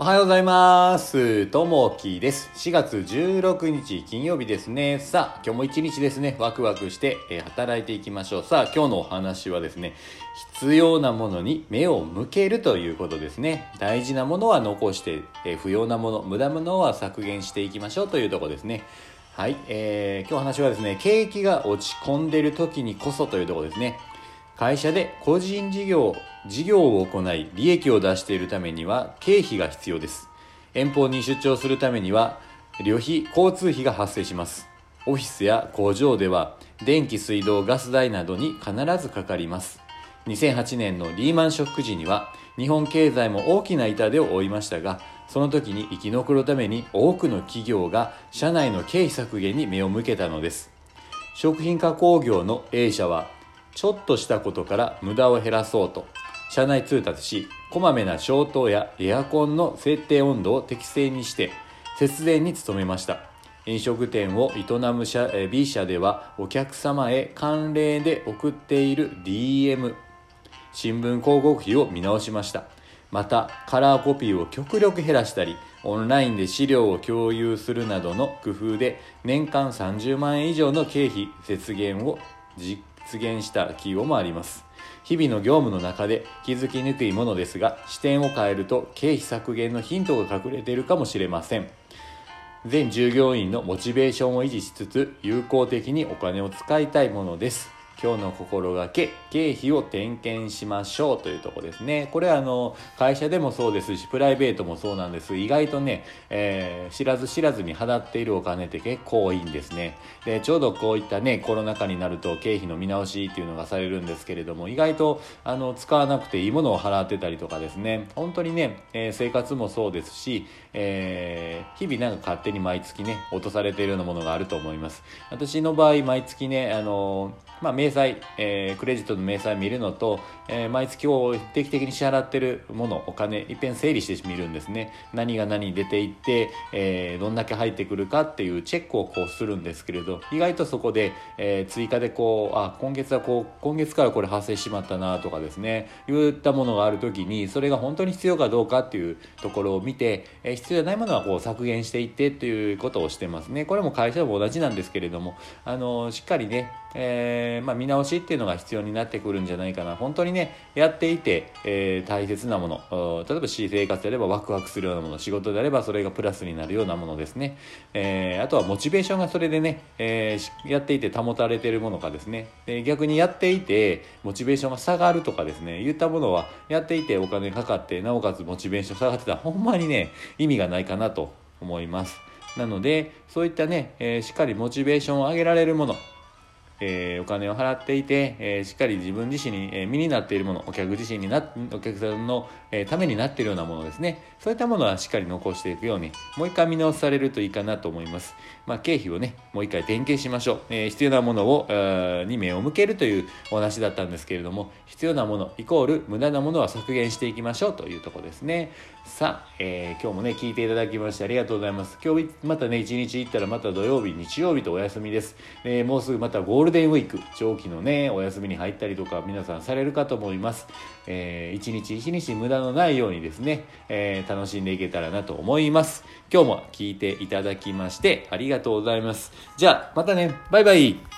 おはようございます。ともきです。4月16日金曜日ですね。さあ、今日も一日ですね、ワクワクして、え働いていきましょう。さあ、今日のお話はですね、必要なものに目を向けるということですね。大事なものは残して、え不要なもの、無駄ものは削減していきましょうというところですね。はい、えー今日話はですね、景気が落ち込んでいる時にこそというところですね。会社で個人事業事業を行い利益を出しているためには経費が必要です。遠方に出張するためには旅費交通費が発生します。オフィスや工場では電気水道ガス代などに必ずかかります。2008年のリーマンショック時には日本経済も大きな痛手を負いましたがその時に生き残るために多くの企業が社内の経費削減に目を向けたのです。食品加工業の A 社はちょっとしたことから無駄を減らそうと。社内通達しこまめな消灯やエアコンの設定温度を適正にして節電に努めました。飲食店を営む社 B 社ではお客様へ慣例で送っている DM 新聞広告費を見直しました。またカラーコピーを極力減らしたりオンラインで資料を共有するなどの工夫で年間30万円以上の経費節減を実現した企業もあります。日々の業務の中で気づきにくいものですが視点を変えると経費削減のヒントが隠れているかもしれません。全従業員のモチベーションを維持しつつ有効的にお金を使いたいものです。今日の心がけ経費を点検しましょうというとこですね。これはあの会社でもそうですしプライベートもそうなんです。意外とね、えー知らず知らずに払っているお金って結構多いんですね。でちょうどこういったねコロナ禍になると経費の見直しっていうのがされるんですけれども意外とあの使わなくていいものを払ってたりとかですね。本当にね、えー生活もそうですし、えー日々なんか勝手に毎月ね落とされているようなものがあると思います。私の場合毎月ねあのまあ、明細、えークレジットの明細見るのと、えー毎月を定期的に支払ってるものお金いっぺん整理してみるんですね。何が何出ていって、えーどんだけ入ってくるかっていうチェックをこうするんですけれど意外とそこで、えー追加でこうあ今月はこう今月からこれ発生しまったなとかですね言ったものがある時にそれが本当に必要かどうかっていうところを見て、えー必要じゃないものはこう削減していってということをしてますね。これも会社も同じなんですけれどもあのしっかりね、えーまあ、見直しっていうのが必要になってくるんじゃないかな。本当にねやっていて、えー大切なもの。例えば私生活であればワクワクするようなもの仕事であればそれがプラスになるようなものですね、えーあとはモチベーションがそれでね、えーやっていて保たれてるものかですね。で逆にやっていてモチベーションが下がるとかですね。言ったものはやっていてお金かかってなおかつモチベーション下がってたらほんまにね意味がないかなと思います。なのでそういったね、えーしっかりモチベーションを上げられるものえーお金を払っていて、えーしっかり自分自身に、え身になっているものお客自身になお客さんの、えためになっているようなものですね。そういったものはしっかり残していくようにもう一回見直されるといいかなと思います、まあ、経費をねもう一回点検しましょう、え必要なものを、えーに目を向けるというお話だったんですけれども必要なものイコール無駄なものは削減していきましょうというところですね。さあ、えー今日もね聞いていただきましてありがとうございます。今日またね一日行ったらまた土曜日日曜日とお休みです、えもうすぐまたゴールデンウィーク長期のねお休みに入ったりとか皆さんされるかと思います、えー一日一日無駄のないようにですね、えー楽しんでいけたらなと思います。今日も聞いていただきましてありがとうございます。じゃあまたね。バイバイ。